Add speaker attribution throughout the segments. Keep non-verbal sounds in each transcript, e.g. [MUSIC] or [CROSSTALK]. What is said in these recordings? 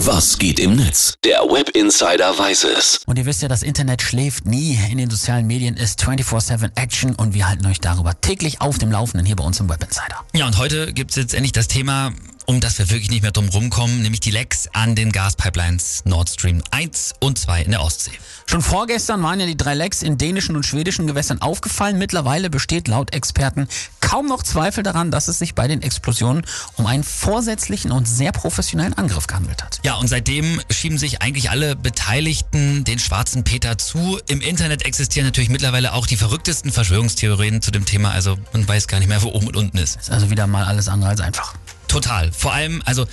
Speaker 1: Was geht im Netz? Der Web Insider weiß es.
Speaker 2: Und ihr wisst ja, das Internet schläft nie. In den sozialen Medien ist 24-7 Action und wir halten euch darüber täglich auf dem Laufenden hier bei uns im Web Insider.
Speaker 3: Ja, und heute gibt es jetzt endlich das Thema, um das wir wirklich nicht mehr drum rumkommen, nämlich die Lecks an den Gaspipelines Nord Stream 1 und 2 in der Ostsee.
Speaker 2: Schon vorgestern waren ja die drei Lecks in dänischen und schwedischen Gewässern aufgefallen. Mittlerweile besteht laut Experten kaum noch Zweifel daran, dass es sich bei den Explosionen um einen vorsätzlichen und sehr professionellen Angriff gehandelt hat.
Speaker 3: Ja, und seitdem schieben sich eigentlich alle Beteiligten den schwarzen Peter zu. Im Internet existieren natürlich mittlerweile auch die verrücktesten Verschwörungstheorien zu dem Thema. Also man weiß gar nicht mehr, wo oben und unten ist.
Speaker 2: Ist also wieder mal alles andere als einfach.
Speaker 3: Total. Vor allem, also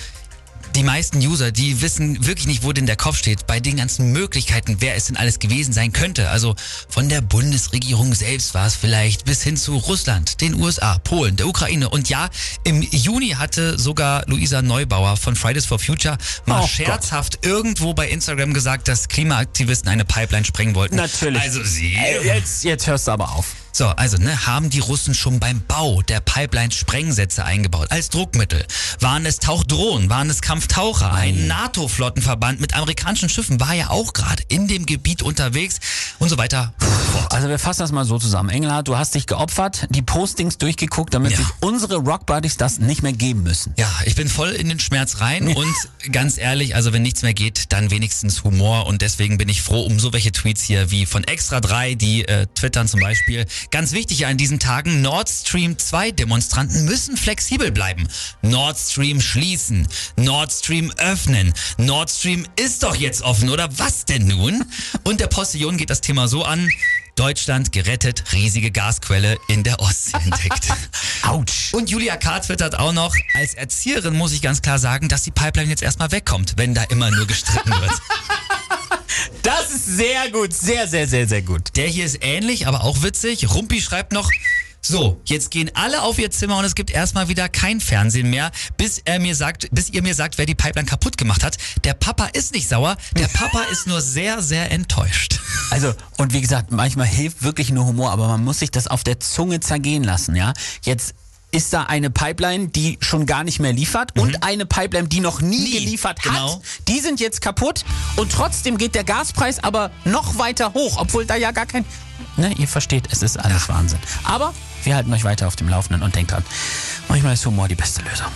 Speaker 3: die meisten User, die wissen wirklich nicht, wo denn der Kopf steht, bei den ganzen Möglichkeiten, wer es denn alles gewesen sein könnte. Also von der Bundesregierung selbst war es vielleicht bis hin zu Russland, den USA, Polen, der Ukraine. Und ja, im Juni hatte sogar Luisa Neubauer von Fridays for Future mal
Speaker 2: Oh
Speaker 3: scherzhaft irgendwo bei Instagram gesagt, dass Klimaaktivisten eine Pipeline sprengen wollten.
Speaker 2: Natürlich.
Speaker 3: Also sie.
Speaker 2: Äh, Jetzt, jetzt hörst du aber auf.
Speaker 3: So, also, ne, haben die Russen schon beim Bau der Pipeline Sprengsätze eingebaut als Druckmittel? Waren es Tauchdrohnen? Waren es Kampftaucher? Ein NATO-Flottenverband mit amerikanischen Schiffen war ja auch gerade in dem Gebiet unterwegs und so weiter.
Speaker 2: Also wir fassen das mal so zusammen. Engelhardt, du hast dich geopfert, die Postings durchgeguckt, damit
Speaker 3: Ja.
Speaker 2: sich unsere Rock Buddies das nicht mehr geben müssen.
Speaker 3: Ja, ich bin voll in den Schmerz rein und ganz ehrlich, also wenn nichts mehr geht, dann wenigstens Humor und deswegen bin ich froh um so welche Tweets hier wie von Extra 3, die äh, twittern zum Beispiel. Ganz wichtig an diesen Tagen, Nord Stream 2 Demonstranten müssen flexibel bleiben. Nord Stream schließen, Nord Stream öffnen. Nord Stream ist doch jetzt offen, oder was denn nun? Und der Postillon geht das Thema so an. Deutschland gerettet, riesige Gasquelle in der Ostsee entdeckt. [LAUGHS]
Speaker 2: Autsch.
Speaker 3: Und Julia K. twittert auch noch, als Erzieherin muss ich ganz klar sagen, dass die Pipeline jetzt erstmal wegkommt, wenn da immer nur gestritten wird. [LAUGHS]
Speaker 2: Sehr gut, sehr, sehr, sehr, sehr gut.
Speaker 3: Der hier ist ähnlich, aber auch witzig. Rumpi schreibt noch, so, jetzt gehen alle auf ihr Zimmer und es gibt erstmal wieder kein Fernsehen mehr, bis er mir sagt, bis ihr mir sagt, wer die Pipeline kaputt gemacht hat. Der Papa ist nicht sauer, der Papa [LAUGHS] ist nur sehr, sehr enttäuscht.
Speaker 2: Also, und wie gesagt, manchmal hilft wirklich nur Humor, aber man muss sich das auf der Zunge zergehen lassen, ja. Jetzt ist da eine Pipeline, die schon gar nicht mehr liefert und eine Pipeline, die noch nie,
Speaker 3: Mhm. Nie,
Speaker 2: geliefert
Speaker 3: genau.
Speaker 2: hat. Die sind jetzt kaputt und trotzdem geht der Gaspreis aber noch weiter hoch, obwohl da ja gar kein... Ne, ihr versteht, es ist alles Wahnsinn. Aber wir halten euch weiter auf dem Laufenden und denkt dran, manchmal ist Humor die beste Lösung.